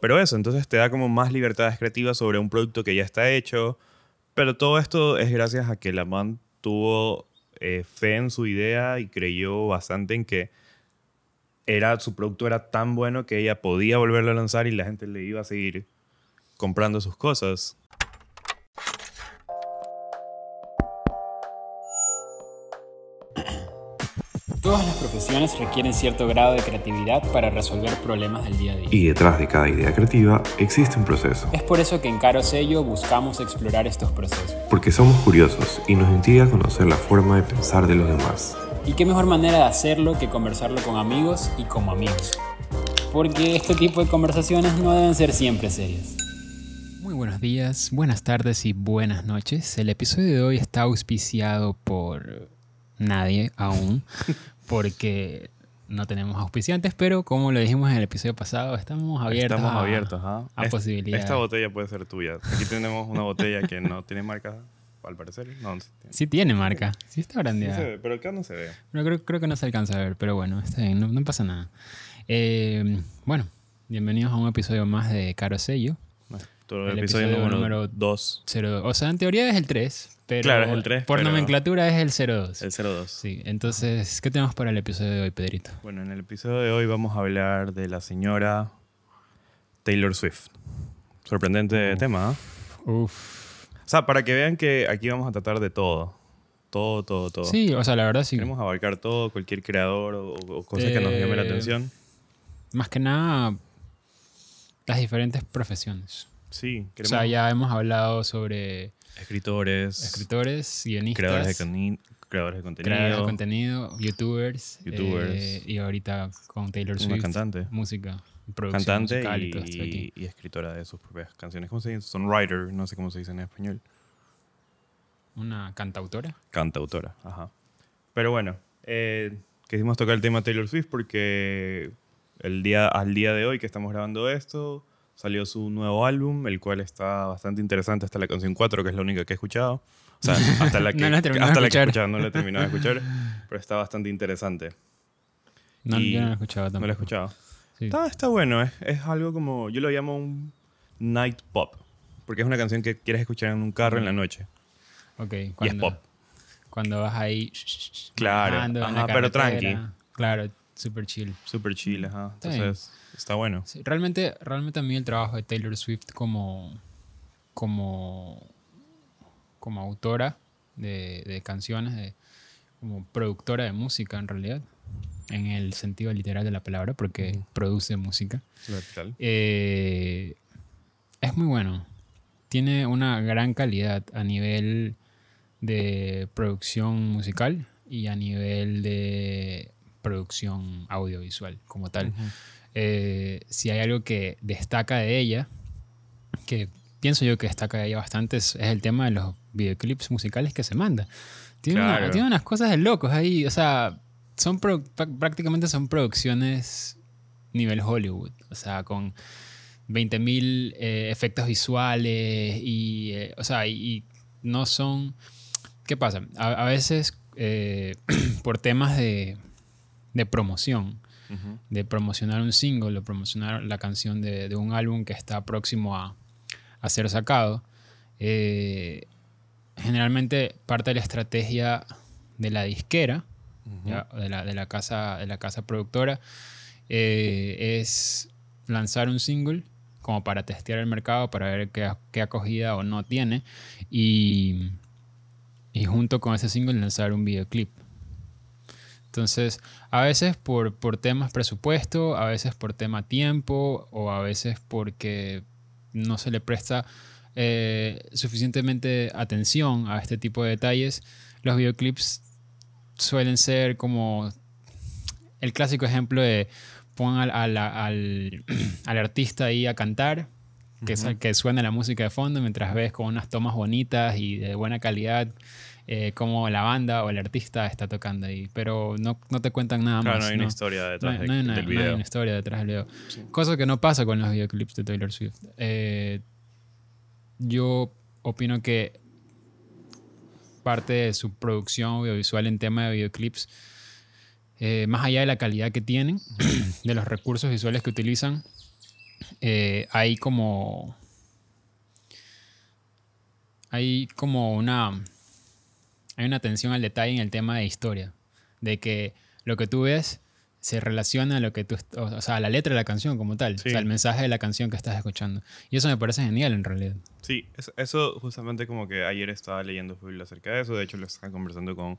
Pero eso, entonces te da como más libertades creativas sobre un producto que ya está hecho. Pero todo esto es gracias a que la man tuvo eh, fe en su idea y creyó bastante en que era, su producto era tan bueno que ella podía volverlo a lanzar y la gente le iba a seguir comprando sus cosas. Requieren cierto grado de creatividad para resolver problemas del día a día. Y detrás de cada idea creativa existe un proceso. Es por eso que en Caro Sello buscamos explorar estos procesos. Porque somos curiosos y nos intriga conocer la forma de pensar de los demás. Y qué mejor manera de hacerlo que conversarlo con amigos y como amigos. Porque este tipo de conversaciones no deben ser siempre serias. Muy buenos días, buenas tardes y buenas noches. El episodio de hoy está auspiciado por nadie aún, porque no tenemos auspiciantes, pero como lo dijimos en el episodio pasado, estamos abiertos, Estamos a, abiertos ¿ah? a posibilidades. Esta botella puede ser tuya. Aquí tenemos una botella que no tiene marca, al parecer. No, no tiene. Sí tiene marca, sí está Sí brandeada. se ve, pero acá no se ve. Pero creo, creo que no se alcanza a ver, pero bueno, está bien, no, no pasa nada. Eh, bueno, bienvenidos a un episodio más de Caro Sello. El, episodio, episodio número número 2, Cero- o sea, en teoría es el 3, pero Claro, es el 3, por pero- nomenclatura es el 02. el 02. Sí, entonces, ¿qué tenemos para el episodio de hoy, Pedrito? Bueno, en el episodio de hoy vamos a hablar de la señora Taylor Swift. Sorprendente tema, ¿ah? Uf. O sea, para que vean que aquí vamos a tratar de todo. Todo, todo, todo. Sí, o sea, la verdad sí. Queremos abarcar todo, cualquier creador o, o cosas que nos llame la Eh, atención. Más que nada, las diferentes profesiones. Sí, O queremos sea, ya hemos hablado sobre escritores, escritores, guionistas, creadores de, creadores de contenido, creadores de contenido, youtubers, Youtubers. eh, y ahorita con Taylor una Swift, cantante, música, producción cantante musical y, y, todo esto de aquí. y escritora de sus propias canciones. ¿Cómo se dice? Songwriter, no sé cómo se dice en español. Una cantautora. Cantautora, ajá. Pero bueno, eh, quisimos tocar el tema Taylor Swift porque el día, al día de hoy que estamos grabando esto, salió su nuevo álbum, el cual está bastante interesante hasta la canción 4, que es la única que he escuchado. O sea, hasta la que, No la hasta de la que he escuchado, no la he terminado de escuchar, pero está bastante interesante. No, Y- yo no la he escuchado ¿No tampoco. la he escuchado? Sí. Está, está bueno, es, es algo como, yo lo llamo un night pop, porque es una canción que quieres escuchar en un carro en la noche. Ok, Y es pop. cuando vas ahí. Claro, ajá, pero tranqui. Claro, super chill. Súper chill, ajá. Entonces, está bueno. Sí, realmente, realmente a mí el trabajo de Taylor Swift como, como, como autora de, de canciones, de- como productora de música en realidad, en el sentido literal de la palabra, porque produce música, eh, es muy bueno. Tiene una gran calidad a nivel de producción musical y a nivel de producción audiovisual como tal. Eh, si hay algo que destaca de ella, que pienso yo que destaca de ella bastante, es, es el tema de los videoclips musicales que se manda. Tiene, una- Claro. tiene unas cosas de locos ahí, o sea, son pro- prá- prácticamente son producciones nivel Hollywood, o sea, con 20.000 eh, efectos visuales y, eh, o sea, y, y no son... ¿Qué pasa? A, a veces eh, por temas de, de promoción, de promocionar un single o promocionar la canción de, de un álbum que está próximo a, a ser sacado, eh, generalmente parte de la estrategia de la disquera, ¿ya? De, la, de la casa, de la casa productora, eh, es lanzar un single como para testear el mercado, para ver qué, qué acogida o no tiene, y, y junto con ese single lanzar un videoclip. Entonces, a veces por, por temas presupuesto, a veces por tema tiempo o a veces porque no se le presta eh, suficientemente atención a este tipo de detalles, los videoclips suelen ser como el clásico ejemplo de pon al, al- al- al artista ahí a cantar, que, sa- que suena la música de fondo mientras ves con unas tomas bonitas y de buena calidad eh, como la banda o el artista está tocando ahí, pero no, no te cuentan nada Claro, más. no hay una ¿no? historia No detrás hay, de- no hay una, del no hay video. una historia detrás del video. Sí. Cosa que no pasa con los videoclips de Taylor Swift. Eh, yo opino que parte de su producción audiovisual en tema de videoclips, eh, más allá de la calidad que tienen, de los recursos visuales que utilizan, eh, hay como. Hay como una. Hay una atención al detalle en el tema de historia. De que lo que tú ves se relaciona a lo que tú. O sea, a la letra de la canción como tal. Sí. O sea, el mensaje de la canción que estás escuchando. Y eso me parece genial en realidad. Sí, eso, justamente como que ayer estaba leyendo full acerca de eso. De hecho, lo estaba conversando con,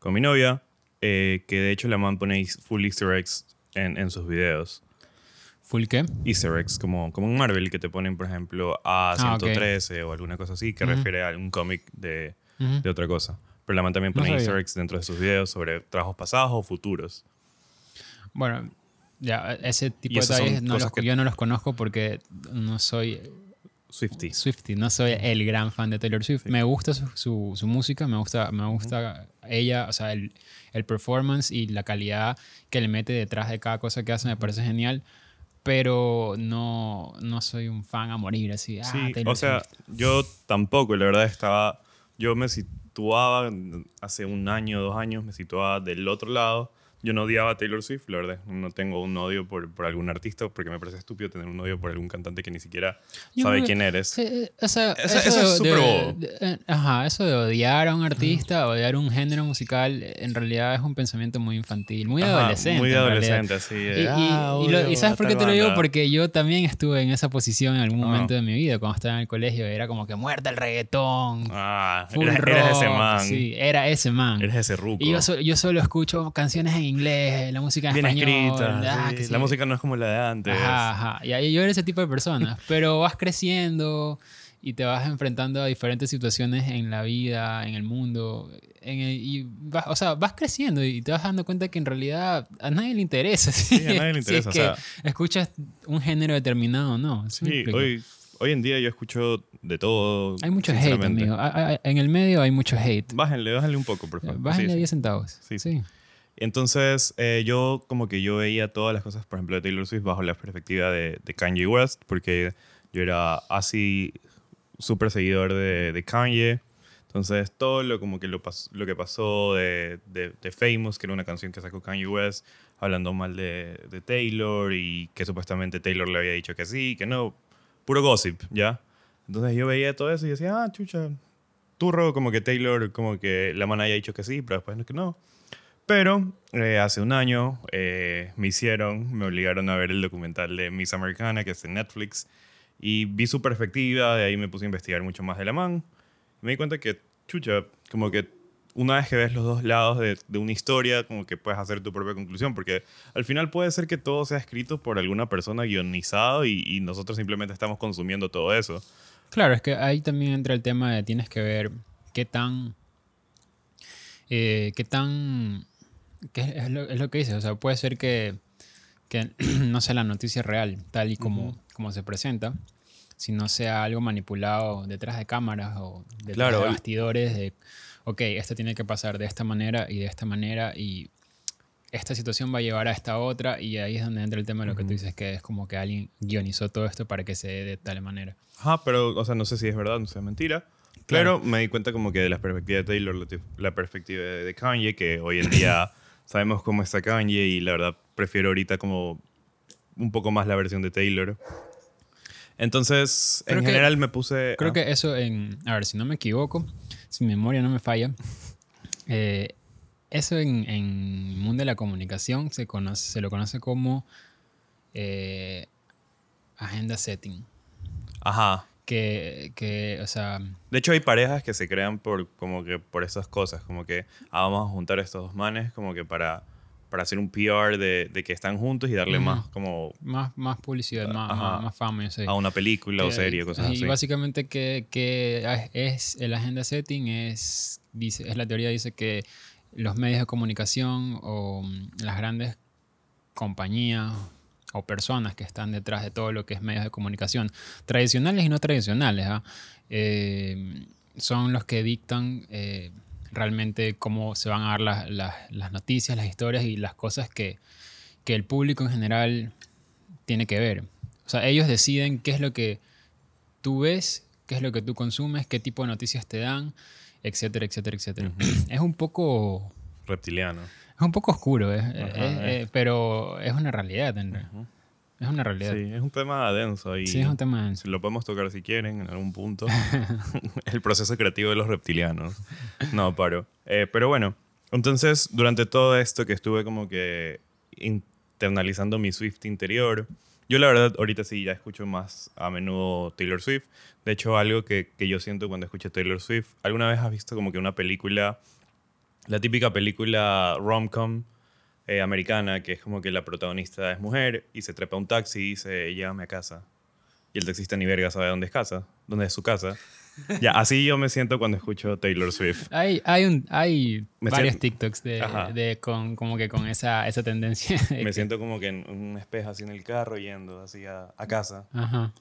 con mi novia. eh, que de hecho la man pone full easter eggs en, en sus videos. ¿Full qué? Easter eggs, como, como en Marvel, que te ponen, por ejemplo, A113 o alguna cosa así, que refiere a algún cómic de, de otra cosa. Pero la man también pone sabía. easter eggs dentro de sus videos sobre trabajos pasados o futuros. Bueno, ya, ese tipo de detalles no los- que- yo no los conozco porque no soy Swifty. Swifty, no soy el gran fan de Taylor Swift. Me gusta su, su- su música, me gusta, me gusta ella, o sea, el, el performance y la calidad que le mete detrás de cada cosa que hace me parece genial, pero no, no soy un fan a morir así. Ah, Sí, Taylor o sea, Swift. yo tampoco, la verdad estaba, yo me situaba hace un año, dos años, me situaba del otro lado. Yo no odiaba a Taylor Swift, la verdad, no tengo un odio por, por algún artista, porque me parece estúpido tener un odio por algún cantante que ni siquiera Yo sabe creo quién eres. Sí, eh, o sea, Eso- eso es de- súper bobo. eh, ajá, eso de odiar a un artista, odiar un género musical, en realidad es un pensamiento muy infantil, muy Ajá, adolescente. Muy adolescente, así. Y, y- "Ah, y y sabes por qué te lo digo? banda". Porque yo también estuve en esa posición en algún Ah. momento de mi vida, cuando estaba en el colegio. Era como que muerta el reggaetón, Ah, full rock. eres ese man. Sí, era ese man. Eres ese ruco. y yo, yo solo escucho canciones en inglés, la música en Bien español. escrita. ah, sí. La música no es como la de antes. Ajá, ajá. Y ahí yo era ese tipo de persona. Pero vas creciendo y te vas enfrentando a diferentes situaciones en la vida, en el mundo. En el- y vas, o sea, vas creciendo y te vas dando cuenta que en realidad a nadie le interesa. Sí, a nadie le interesa. Si es o que sea, escuchas un género determinado o no. ¿sí hoy, hoy en día yo escucho de todo. hay mucho hate, amigo. En el medio hay mucho hate. Bájenle, bájenle un poco, por favor. Bájenle Sí, a sí. 10 centavos. Sí, Sí. Entonces, eh, yo como que yo veía todas las cosas, por ejemplo, de Taylor Swift bajo la perspectiva de, Kanye West, porque yo era así súper seguidor de, Kanye. Entonces, todo lo, como que lo, que pasó de, de, Famous, que era una canción que sacó Kanye West, hablando mal de, de Taylor y que supuestamente Taylor le había dicho que sí, que no. Puro gossip, ¿ya? Entonces yo veía todo eso y decía, ah, chucha, turro, como que Taylor, como que la man haya dicho que sí, pero después no que no. Pero eh, hace un año eh, me hicieron, me obligaron a ver el documental de Miss Americana, que es en Netflix, y vi su perspectiva, de ahí me puse a investigar mucho más de la man. Me di cuenta que, chucha, como que una vez que ves los dos lados de, de una historia, como que puedes hacer tu propia conclusión, porque al final puede ser que todo sea escrito por alguna persona guionizado y, y nosotros simplemente estamos consumiendo todo eso. Claro, es que ahí también entra el tema de tienes que ver qué tan. eh, qué tan. Qué es, lo, es lo que dices. O sea, puede ser que, que no sea la noticia real, tal y como, como se presenta, sino sea algo manipulado detrás de cámaras o detrás Claro, de bastidores de. Ok, esto tiene que pasar de esta manera y de esta manera y esta situación va a llevar a esta otra y ahí es donde entra el tema de lo que tú dices, que es como que alguien guionizó todo esto para que se dé de tal manera. Ajá, pero, o sea, no sé si es verdad, no sé es mentira. Claro. Pero me di cuenta como que de la perspectiva de Taylor, la, perspectiva de Kanye, que hoy en día sabemos cómo está Kanye y la verdad prefiero ahorita como un poco más la versión de Taylor. Entonces, Creo en que- general me puse... Creo ah, que eso en, a ver, si no me equivoco, si mi memoria no me falla, eh, eso en, en el mundo de la comunicación se, conoce, se lo conoce como eh, agenda setting. Ajá. Que, que, o sea, De hecho, hay parejas que se crean por, como que por esas cosas, como que ah, vamos a juntar a estos dos manes como que para, para hacer un PR de, de que están juntos y darle más como más, más publicidad, más, Ajá. más, más fama, yo sé. a una película o serie, cosas y así. básicamente que, que es el agenda setting es, dice, es la teoría dice que los medios de comunicación o mm, las grandes compañías o personas que están detrás de todo lo que es medios de comunicación, tradicionales y no tradicionales, ¿ah? Eh, son los que dictan eh, realmente cómo se van a dar las, las- las noticias, las historias y las cosas que, que el público en general tiene que ver. O sea, ellos deciden qué es lo que tú ves, qué es lo que tú consumes, qué tipo de noticias te dan, etcétera, etcétera, etcétera. Es un poco... Reptiliano. Es un poco oscuro, ¿eh? Pero es una realidad. Ujú. Es una realidad. Sí, es un tema denso y Sí, es un tema denso. lo podemos tocar si quieren en algún punto. el proceso creativo de los reptilianos. No, paro. Eh, pero bueno, entonces durante todo esto que estuve como que internalizando mi Swift interior, yo la verdad ahorita sí ya escucho más a menudo Taylor Swift. De hecho, algo que, que yo siento cuando escucho Taylor Swift, ¿alguna vez has visto como que una película, la típica película rom-com eh, americana, que es como que la protagonista es mujer y se trepa a un taxi y dice, llévame a casa? Y el taxista ni verga sabe dónde es casa, dónde es su casa. Ya, así yo me siento cuando escucho Taylor Swift. Hay, hay, un, hay varios siento- TikToks de, de con, como que con esa, esa tendencia. de Me que- siento como que en un espejo así en el carro yendo así a, a casa. Ajá.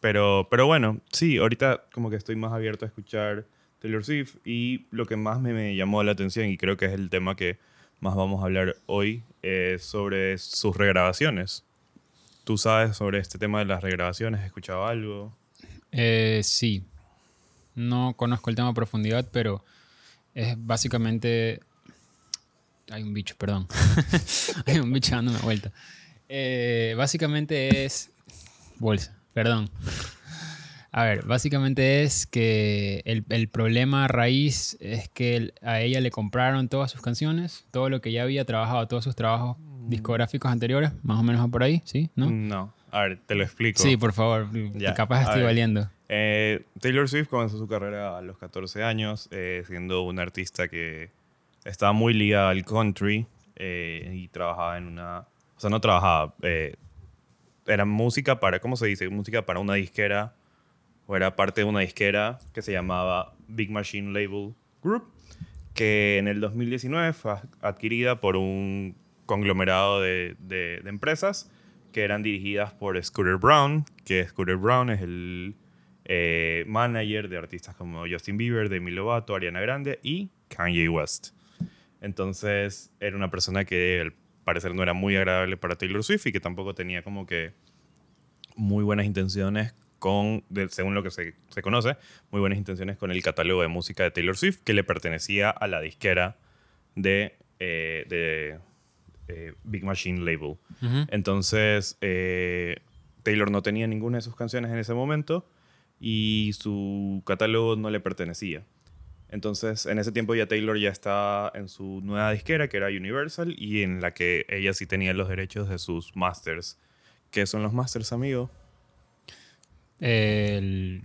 Pero, pero bueno, sí, ahorita como que estoy más abierto a escuchar Taylor Swift y lo que más me, llamó la atención y creo que es el tema que más vamos a hablar hoy es sobre sus regrabaciones. ¿Tú sabes sobre este tema de las regrabaciones? ¿Has escuchado algo? Eh, sí. No conozco el tema a profundidad, pero es básicamente. Hay un bicho, perdón. Hay un bicho dándome vuelta. Eh, básicamente es. Bolsa, perdón. A ver, básicamente es que el, el problema raíz es que el- a ella le compraron todas sus canciones, todo lo que ya había trabajado, todos sus trabajos discográficos anteriores, más o menos por ahí, ¿sí? ¿No? No. A ver, te lo explico. Sí, por favor, Ya, capaz estoy ver. valiendo. Eh, Taylor Swift comenzó su carrera a los 14 años, eh, siendo una artista que estaba muy ligada al country eh, y trabajaba en una... O sea, no trabajaba, eh, era música para, ¿cómo se dice? Música para una disquera, o era parte de una disquera que se llamaba Big Machine Label Group, que en el 2019 fue adquirida por un conglomerado de, de- empresas que eran dirigidas por Scooter Brown, que Scooter Brown es el eh, manager de artistas como Justin Bieber, Demi Lovato, Ariana Grande y Kanye West. Entonces era una persona que al parecer no era muy agradable para Taylor Swift y que tampoco tenía como que muy buenas intenciones con, según lo que se, se conoce, muy buenas intenciones con el catálogo de música de Taylor Swift que le pertenecía a la disquera de, eh, de eh, Big Machine Label. Entonces, eh, Taylor no tenía ninguna de sus canciones en ese momento y su catálogo no le pertenecía. Entonces, en ese tiempo ya Taylor ya estaba en su nueva disquera, que era Universal, y en la que ella sí tenía los derechos de sus masters. ¿Qué son los masters, amigo? El,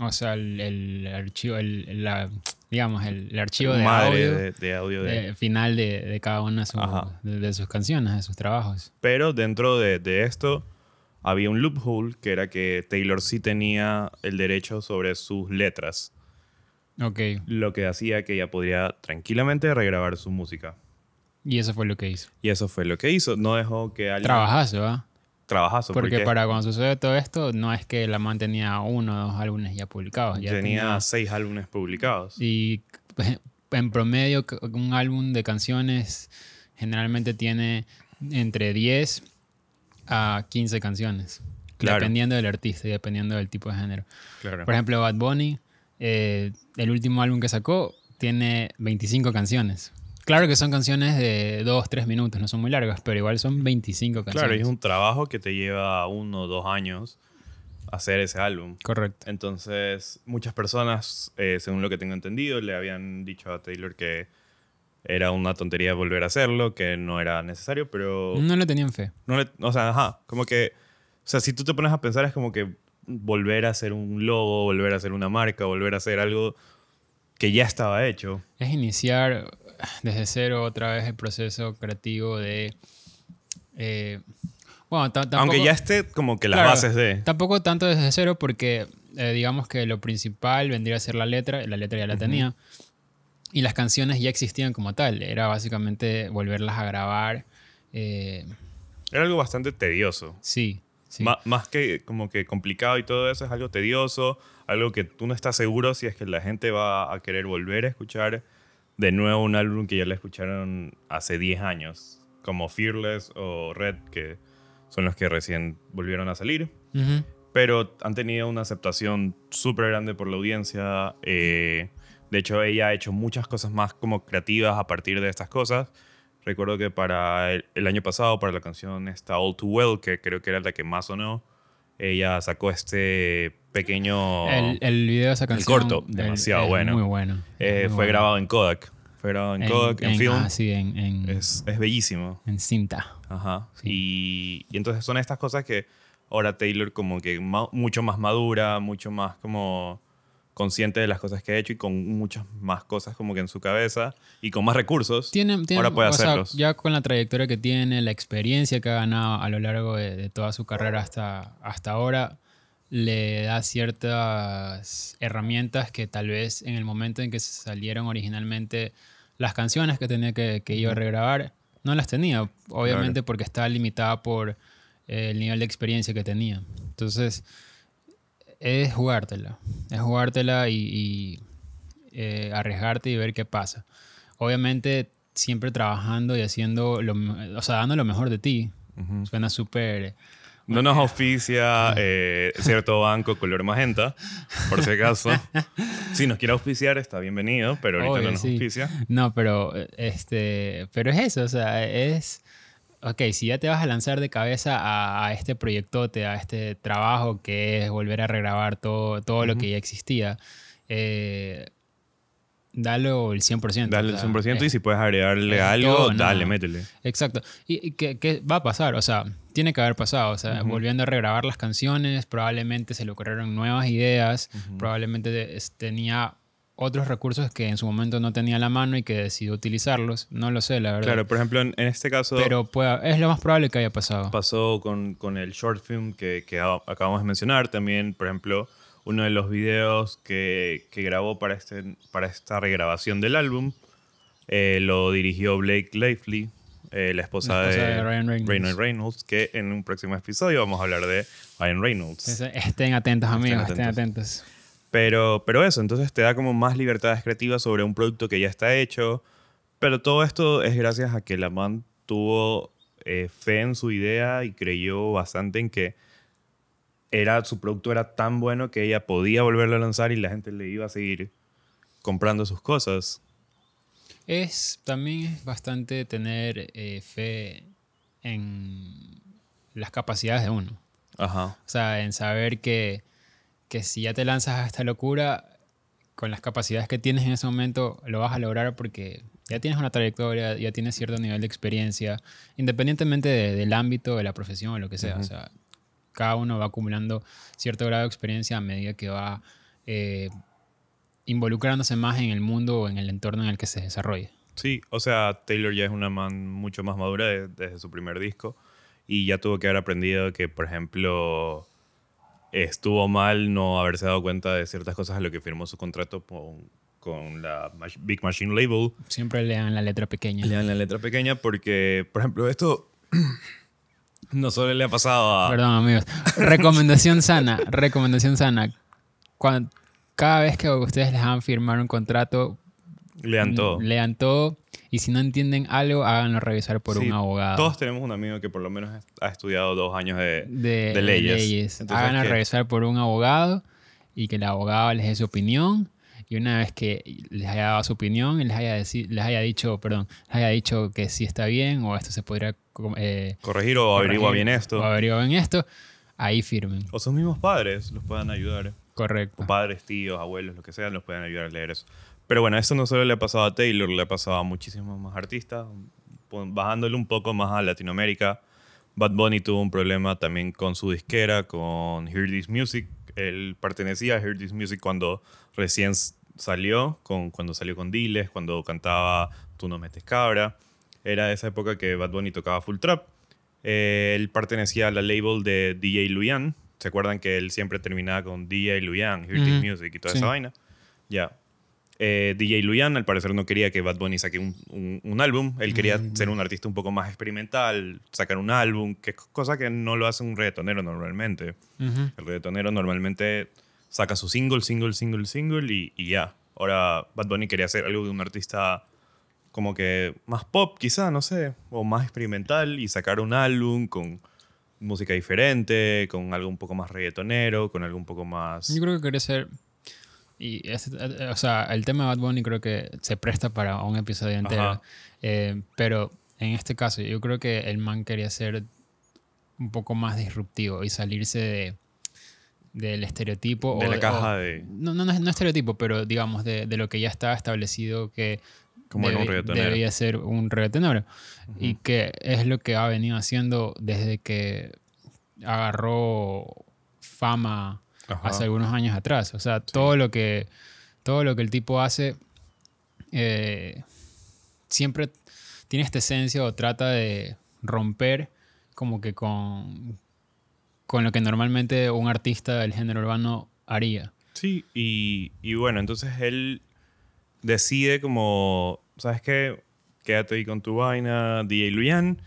o sea, el, el archivo, el, la, digamos, el, el archivo de Madre audio de, de audio de... final de, de cada una de, su- sus canciones, de sus trabajos. Pero dentro de, de esto había un loophole, que era que Taylor sí tenía el derecho sobre sus letras. Ok, lo que hacía que ella podría tranquilamente regrabar su música. y eso fue lo que hizo. Y eso fue lo que hizo. No dejó que alguien Trabajazo, ¿ah? Trabajazo. Porque, Porque, para cuando sucede todo esto, no es que la man tenía uno o dos álbumes ya publicados. Ya tenía seis álbumes publicados. Y en promedio, un álbum de canciones generalmente tiene entre 10 a 15 canciones. Claro. Dependiendo del artista y dependiendo del tipo de género. Claro. Por ejemplo, Bad Bunny, eh, el último álbum que sacó, tiene 25 canciones. Claro que son canciones de 2, 3 minutos, no son muy largas, pero igual son 25 canciones. Claro, y es un trabajo que te lleva uno o dos años hacer ese álbum. Correcto. Entonces, muchas personas, eh, según lo que tengo entendido, le habían dicho a Taylor que era una tontería volver a hacerlo, que no era necesario, pero... No le tenían fe. No le- o sea, ajá, como que, o sea, si tú te pones a pensar es como que volver a hacer un logo, volver a hacer una marca, volver a hacer algo que ya estaba hecho. Es iniciar desde cero otra vez el proceso creativo de... eh, bueno, ta- tampoco, Aunque ya esté como que las Claro, bases de... Tampoco tanto desde cero porque eh, digamos que lo principal vendría a ser la letra, la letra ya la tenía, y las canciones ya existían como tal, era básicamente volverlas a grabar. eh, Era algo bastante tedioso. sí, sí. Más que como que complicado y todo eso, es algo tedioso, algo que tú no estás seguro si es que la gente va a querer volver a escuchar de nuevo un álbum que ya le escucharon hace 10 años, como Fearless o Red, que son los que recién volvieron a salir. Pero han tenido una aceptación súper grande por la audiencia. eh, de hecho, ella ha hecho muchas cosas más como creativas a partir de estas cosas. Recuerdo que para el, el año pasado, para la canción esta All Too Well, que creo que era la que más sonó, ella sacó este pequeño... El, el video de esa canción. corto, el- demasiado es bueno. Muy bueno. eh, muy fue bueno. grabado en Kodak. Fue grabado en, Kodak, en, film. Ah, sí, en, en, es, es bellísimo. en cinta. Ajá. Y, y entonces son estas cosas que ahora Taylor como que ma- mucho más madura, mucho más como consciente de las cosas que ha hecho y con muchas más cosas como que en su cabeza y con más recursos. Tiene, tiene- ahora puede o sea, hacerlos. ya con la trayectoria que tiene, la experiencia que ha ganado a lo largo de, de toda su carrera hasta, hasta ahora, le da ciertas herramientas que tal vez en el momento en que salieron originalmente las canciones que tenía que, que iba a regrabar, no las tenía, obviamente porque estaba limitada por eh, el nivel de experiencia que tenía. Entonces, es jugártela, es jugártela y, y, eh, arriesgarte y ver qué pasa. Obviamente, siempre trabajando y haciendo, lo, o sea, dando lo mejor de ti. Ujú. Suena súper... No nos auspicia eh, cierto banco color magenta, por si acaso. Si nos quiere auspiciar, está bienvenido, pero ahorita Obvio, no nos sí. auspicia. No, pero este, pero es eso, o sea, es, ok, si ya te vas a lanzar de cabeza a, a este proyectote, a este trabajo que es volver a regrabar todo, todo lo que ya existía, eh, dale el 100%. Dale el o sea, 100% y es- si puedes agregarle es algo, todo, dale, métele. Exacto. ¿Y, y qué, qué va a pasar? O sea, tiene que haber pasado. O sea, volviendo a regrabar las canciones, probablemente se le ocurrieron nuevas ideas, probablemente tenía otros recursos que en su momento no tenía a la mano y que decidió utilizarlos. No lo sé, la verdad. Claro, por ejemplo, en, en este caso Pero es lo más probable que haya pasado. pasó con, con el short film que, que acabamos de mencionar. También, por ejemplo, uno de los videos que, que grabó para, este, para esta regrabación del álbum eh, lo dirigió Blake Lively, eh, la esposa, La esposa de, de Ryan Reynolds. Reynolds, que en un próximo episodio vamos a hablar de Ryan Reynolds. Estén atentos, amigos, estén atentos. atentos. Pero, pero eso, entonces te da como más libertades creativas sobre un producto que ya está hecho. Pero todo esto es gracias a que la man tuvo eh, fe en su idea y creyó bastante en que era, su producto era tan bueno que ella podía volverlo a lanzar y la gente le iba a seguir comprando sus cosas. Es también es bastante tener eh, fe en las capacidades de uno. Ajá. O sea, en saber que, que si ya te lanzas a esta locura, con las capacidades que tienes en ese momento, lo vas a lograr porque ya tienes una trayectoria, ya tienes cierto nivel de experiencia, independientemente de- del ámbito, de la profesión o lo que sea. O sea, cada uno va acumulando cierto grado de experiencia a medida que va eh, involucrándose más en el mundo o en el entorno en el que se desarrolla. Sí, o sea, Taylor ya es una man mucho más madura de- desde su primer disco y ya tuvo que haber aprendido que, por ejemplo, estuvo mal no haberse dado cuenta de ciertas cosas a lo que firmó su contrato con, con la Big Machine Label. Siempre lean la letra pequeña. Lean la letra pequeña porque, por ejemplo, esto no solo le ha pasado a... Perdón, amigos. Recomendación sana, recomendación sana. Cuan- cada vez que ustedes les hagan firmar un contrato, Lean todo. lean todo y si no entienden algo, háganlo revisar por Sí, un abogado. Todos tenemos un amigo que por lo menos ha estudiado dos años de, de, de leyes. Entonces, Háganlo revisar por un abogado y que el abogado les dé su opinión. Y una vez que les haya dado su opinión y les haya, les haya dicho, perdón, les haya dicho que sí está bien o esto se podría eh, corregir o averigua bien esto. O averigua bien esto, ahí firmen. O sus mismos padres los puedan ayudar. Correcto. o padres, tíos, abuelos, lo que sea, nos pueden ayudar a leer eso. Pero bueno, esto no solo le ha pasado a Taylor, le ha pasado a muchísimos más artistas. Bajándole un poco más a Latinoamérica, Bad Bunny tuvo un problema también con su disquera, con Hear This Music. Él pertenecía a Hear This Music cuando recién salió, con, cuando salió con Diles, cuando cantaba Tú no metes cabra. Era esa época que Bad Bunny tocaba full trap. Eh, él pertenecía a la label de DJ Luyan. ¿Se acuerdan que él siempre terminaba con DJ Luyan, Hear This. Music y toda Sí. esa vaina? Ya. Eh, DJ Luyan al parecer no quería que Bad Bunny saque un, un- un álbum. Él quería ser un artista un poco más experimental, sacar un álbum, que es cosa que no lo hace un reggaetonero normalmente. El reggaetonero normalmente saca su single, single, single, single y, y ya. Ahora Bad Bunny quería hacer algo de un artista como que más pop quizá, no sé, o más experimental y sacar un álbum con música diferente, con algo un poco más reggaetonero, con algo un poco más... Yo creo que quería ser. Y ese- eh, o sea, el tema de Bad Bunny creo que se presta para un episodio entero. Eh, pero en este caso, yo creo que el man quería ser un poco más disruptivo y salirse de, del estereotipo. De o- la caja o- de... No, no, no, es- no estereotipo, pero digamos de, de lo que ya estaba establecido que Como un debería ser un reggaetonero. Y que es lo que ha venido haciendo desde que agarró fama Ajá. hace algunos años atrás. O sea, todo lo que todo lo que el tipo hace eh, siempre tiene esta esencia o trata de romper como que con, con lo que normalmente un artista del género urbano haría. Sí, y, y bueno, entonces él decide como, ¿sabes qué? Quédate ahí con tu vaina, DJ Luyan.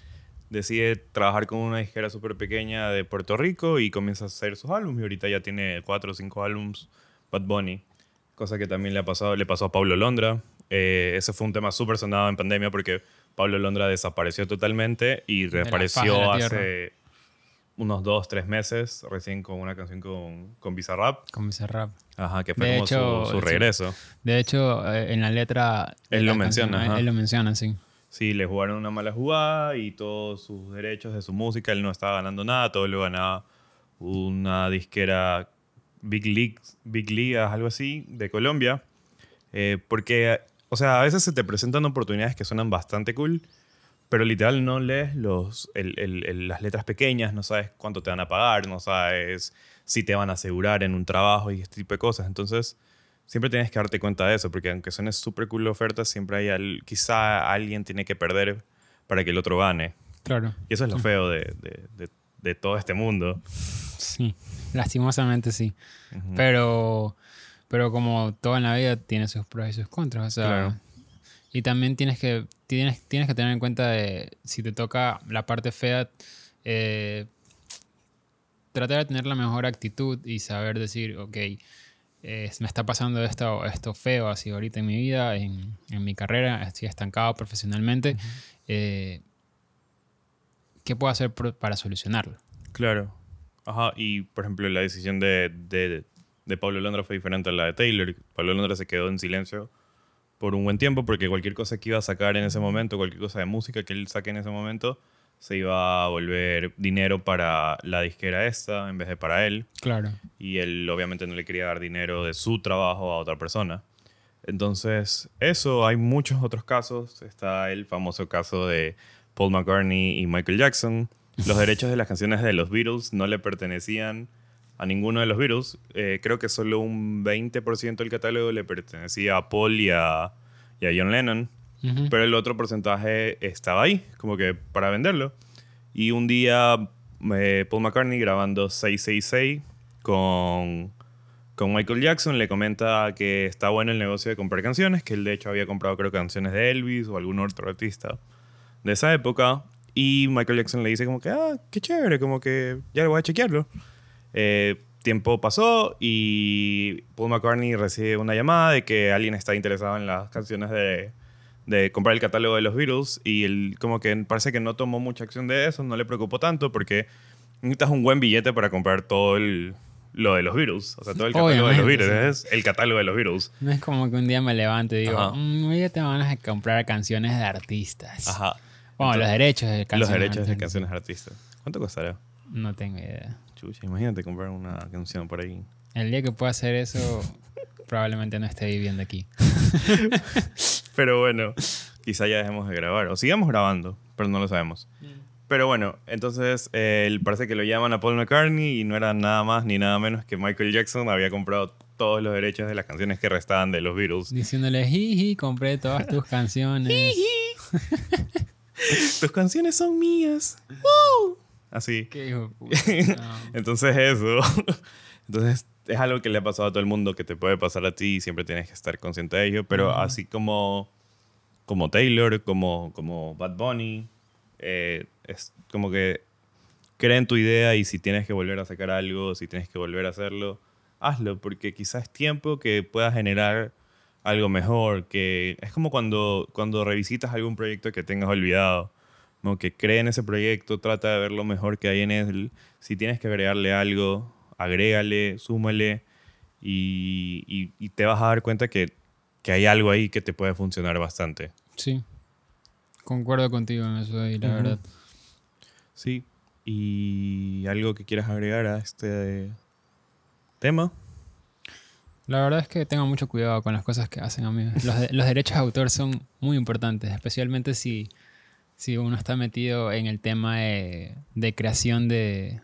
Decide trabajar con una disquera súper pequeña de Puerto Rico y comienza a hacer sus álbumes. Y ahorita ya tiene cuatro o cinco álbumes Bad Bunny. Cosa que también le, ha pasado, le pasó a Pablo Londra. Eh, ese fue un tema súper sonado en pandemia porque Pablo Londra desapareció totalmente y reapareció hace unos dos, tres meses, recién con una canción con, con Bizarrap. Con ese rap. Ajá, que fue De como hecho, su, su regreso. De hecho, eh, en la letra... Él la lo menciona, canción, ajá. Él lo menciona, sí. Sí, le jugaron una mala jugada y todos sus derechos de su música, él no estaba ganando nada, todo lo ganaba una disquera Big League, Big Ligas, algo así, de Colombia. Eh, porque, o sea, a veces se te presentan oportunidades que suenan bastante cool, pero literal no lees los, las letras pequeñas, no sabes cuánto te van a pagar, no sabes si te van a asegurar en un trabajo y este tipo de cosas. Entonces, siempre tienes que darte cuenta de eso, porque aunque suene súper cool la oferta, siempre hay al- quizá alguien tiene que perder para que el otro gane. Claro. Y eso es lo feo de, de- de- de todo este mundo. Sí. Lastimosamente sí. Pero, pero como todo en la vida tiene sus pros y sus contras. O sea, Claro. y también tienes que, tienes, tienes que tener en cuenta de si te toca la parte fea, eh, tratar de tener la mejor actitud y saber decir, ok, eh, me está pasando esto, esto feo así ahorita en mi vida, en, en mi carrera, estoy estancado profesionalmente. eh, ¿Qué puedo hacer para solucionarlo? Claro. Ajá, y por ejemplo, la decisión de, de, de Pablo Londra fue diferente a la de Taylor. Pablo Londra se quedó en silencio por un buen tiempo porque cualquier cosa que iba a sacar en ese momento, cualquier cosa de música que él saque en ese momento, se iba a volver dinero para la disquera esta en vez de para él. Claro. y él obviamente no le quería dar dinero de su trabajo a otra persona. Entonces, eso, hay muchos otros casos. Está el famoso caso de Paul McCartney y Michael Jackson. Los derechos de las canciones de los Beatles no le pertenecían a ninguno de los Beatles. Eh, creo que solo un 20% del catálogo le pertenecía a Paul y a, y a John Lennon. Pero el otro porcentaje estaba ahí, como que para venderlo. Y un día eh, Paul McCartney grabando 666 con, con Michael Jackson le comenta que está bueno el negocio de comprar canciones, que él de hecho había comprado creo canciones de Elvis o algún otro artista de esa época. Y Michael Jackson le dice como que, ah, qué chévere, como que ya lo voy a chequearlo. Eh, tiempo pasó y Paul McCartney recibe una llamada de que alguien está interesado en las canciones de, de comprar el catálogo de los Beatles y él como que parece que no tomó mucha acción de eso, no le preocupó tanto porque necesitas un buen billete para comprar todo el- lo de los Beatles. O sea, todo el catálogo de los Obviamente, Beatles es el catálogo de los Beatles. No es como que un día me levante y digo, Ajá. "Mm, hoy te van a comprar canciones de artistas. Ajá. Bueno, Entonces, los derechos de canciones. los derechos de canciones de artistas. ¿Cuánto costará? No tengo idea. Chucha, imagínate comprar una canción por ahí. El día que pueda hacer eso, probablemente no esté viviendo aquí. Pero bueno, quizá ya dejemos de grabar. O sigamos grabando, pero no lo sabemos. Pero bueno, entonces eh, parece que lo llaman a Paul McCartney y no era nada más ni nada menos que Michael Jackson había comprado todos los derechos de las canciones que restaban de los Beatles. Diciéndole, jiji, compré todas tus canciones. Tus canciones son mías. ¡Woo! Así. Qué hijo de puta. No. Entonces eso. Entonces es algo que le ha pasado a todo el mundo, que te puede pasar a ti y siempre tienes que estar consciente de ello. Pero así como, como Taylor, como, como Bad Bunny, eh, es como que cree en tu idea y si tienes que volver a sacar algo, si tienes que volver a hacerlo, hazlo, porque quizás es tiempo que puedas generar algo mejor, que es como cuando, cuando revisitas algún proyecto que tengas olvidado, como que cree en ese proyecto, trata de ver lo mejor que hay en él, si tienes que agregarle algo, agrégale, súmale y, y- y te vas a dar cuenta que, que hay algo ahí que te puede funcionar bastante. Sí. Concuerdo contigo en eso ahí, la verdad. Sí. ¿Y algo que quieras agregar a este tema? La verdad es que tengo mucho cuidado con las cosas que hacen, amigos. Los, de- los derechos de autor son muy importantes, especialmente si, si uno está metido en el tema de, de creación de...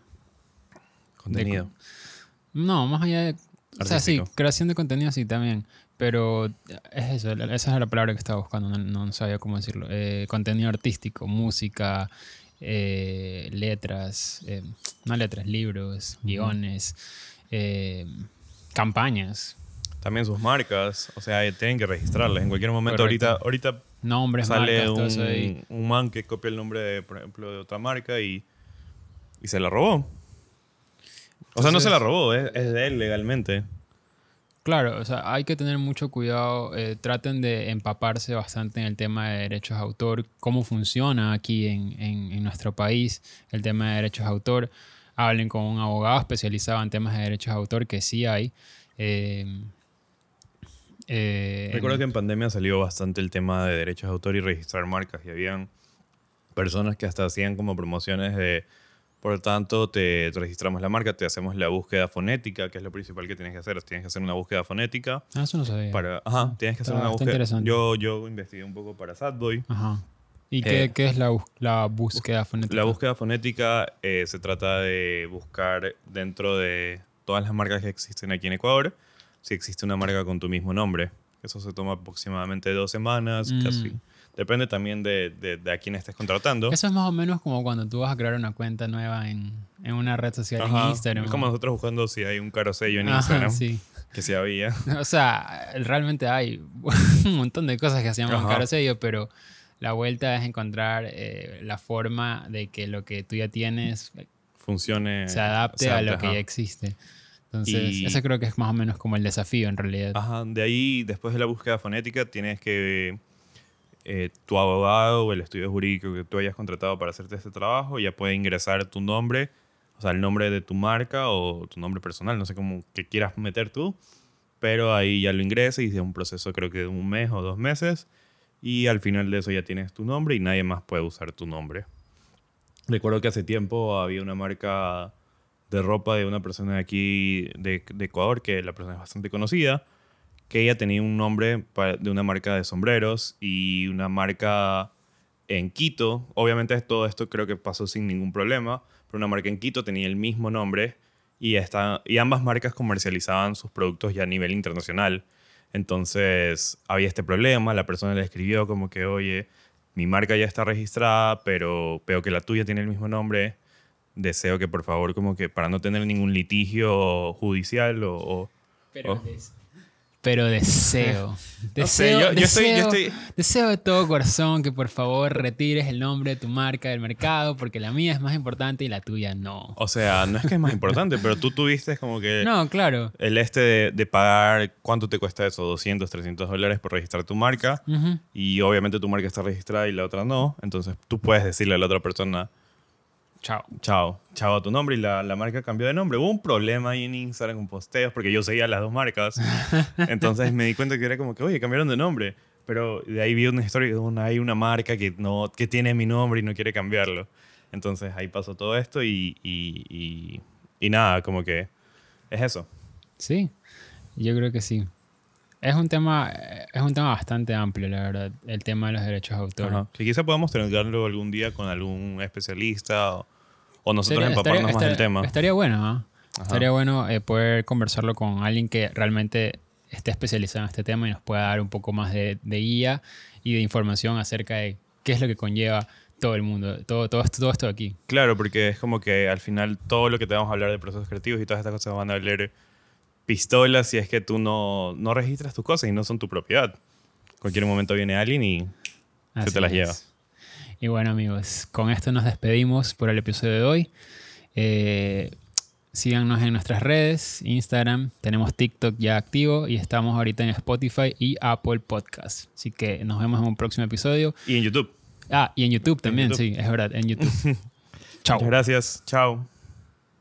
Contenido. No, más allá de... O sea, sí, creación de contenido sí también. Pero es eso, esa es la palabra que estaba buscando, no, no sabía cómo decirlo. Eh, contenido artístico, música, eh, letras, eh, no letras, libros, guiones, campañas, También sus marcas, o sea, tienen que registrarlas. En cualquier momento, Correcto. ahorita, ahorita nombres, sale marcas, un, un man que copia el nombre, de, por ejemplo, de otra marca y, y se la robó. O sea, no se la robó, es, es de él legalmente. Claro, o sea, hay que tener mucho cuidado. eh, traten de empaparse bastante en el tema de derechos de autor, cómo funciona aquí en, en- en nuestro país el tema de derechos de autor. Hablen con un abogado especializado en temas de derechos de autor, que sí hay. Eh, eh, Recuerdo que en pandemia salió bastante el tema de derechos de autor y registrar marcas y habían personas que hasta hacían como promociones de, por lo tanto, te, te registramos la marca, te hacemos la búsqueda fonética, que es lo principal que tienes que hacer. Tienes que hacer una búsqueda fonética Ah, eso no sabía. para... Ajá, tienes que hacer una búsqueda. interesante. Yo, yo investigué un poco para Sadboy. Ajá. ¿Y Eh, qué, qué es la, la búsqueda fonética? La búsqueda fonética eh, se trata de buscar dentro de todas las marcas que existen aquí en Ecuador, si existe una marca con tu mismo nombre. Eso se toma aproximadamente dos semanas, Mm. casi. Depende también de, de, de a quién estés contratando. Eso es más o menos como cuando tú vas a crear una cuenta nueva en, en una red social en. Instagram. Es como nosotros buscando si hay un carosello en Ajá, Instagram, sí. que sí había. O sea, realmente hay un montón de cosas que llaman Ajá. carosello, pero la vuelta es encontrar eh, la forma de que lo que tú ya tienes Funcione. se adapte se a lo que ya existe. Entonces, Y- ese creo que es más o menos como el desafío en realidad. Ajá, de ahí, después de la búsqueda fonética, tienes que eh, tu abogado o el estudio jurídico que tú hayas contratado para hacerte este trabajo ya puede ingresar tu nombre, o sea, el nombre de tu marca o tu nombre personal, no sé cómo que quieras meter tú, pero ahí ya lo ingresa y es un proceso creo que de un mes o dos meses y al final de eso ya tienes tu nombre y nadie más puede usar tu nombre. Recuerdo que hace tiempo había una marca de ropa de una persona aquí, de Ecuador, que la persona es bastante conocida, que ella tenía un nombre de una marca de sombreros y una marca en Quito. Obviamente todo esto creo que pasó sin ningún problema, pero una marca en Quito tenía el mismo nombre y, esta, y ambas marcas comercializaban sus productos ya a nivel internacional. Entonces había este problema, la persona le escribió como que, oye, mi marca ya está registrada, pero veo que la tuya tiene el mismo nombre. Deseo que por favor, como que para no tener ningún litigio judicial o... o- Pero, Oh. Pero deseo. No sé, Deseo, yo- yo estoy- yo deseo, estoy- deseo de todo corazón que por favor retires el nombre de tu marca del mercado porque la mía es más importante y la tuya no. O sea, no es que es más importante, pero tú tuviste como que No, claro. el este de, de pagar, ¿cuánto te cuesta eso? 200, 300 dólares por registrar tu marca. Y obviamente tu marca está registrada y la otra no. Entonces tú puedes decirle a la otra persona, Chao. chao, chao a tu nombre y la, la marca cambió de nombre. Hubo un problema ahí en Instagram con posteos porque yo seguía las dos marcas. Entonces me di cuenta que era como que, oye, cambiaron de nombre. Pero de ahí vi una historia donde hay una marca que, no, que tiene mi nombre y no quiere cambiarlo. Entonces ahí pasó todo esto y, y, y, y nada, como que es eso. Sí, yo creo que sí. Es un tema, es un tema bastante amplio, la verdad, el tema de los derechos de autor. Que quizá podamos tenerlo algún día con algún especialista o, o nosotros Estaría- empaparnos estaría- más del tema. Estaría bueno, ¿ah? Estaría bueno eh, poder conversarlo con alguien que realmente esté especializado en este tema y nos pueda dar un poco más de, de guía y de información acerca de qué es lo que conlleva todo el mundo, todo, todo, esto, todo esto de aquí. Claro, porque es como que al final todo lo que te vamos a hablar de procesos creativos y todas estas cosas van a valer pistolas si es que tú no, no registras tus cosas y no son tu propiedad. Cualquier momento viene alguien y Así te las es. lleva. Y bueno amigos, con esto nos despedimos por el episodio de hoy. Eh, síganos en nuestras redes, Instagram, tenemos TikTok ya activo y estamos ahorita en Spotify y Apple Podcast. Así que nos vemos en un próximo episodio. y en YouTube. Ah, y en YouTube también, YouTube. sí, es verdad, en YouTube. Chao. Muchas gracias. Chao.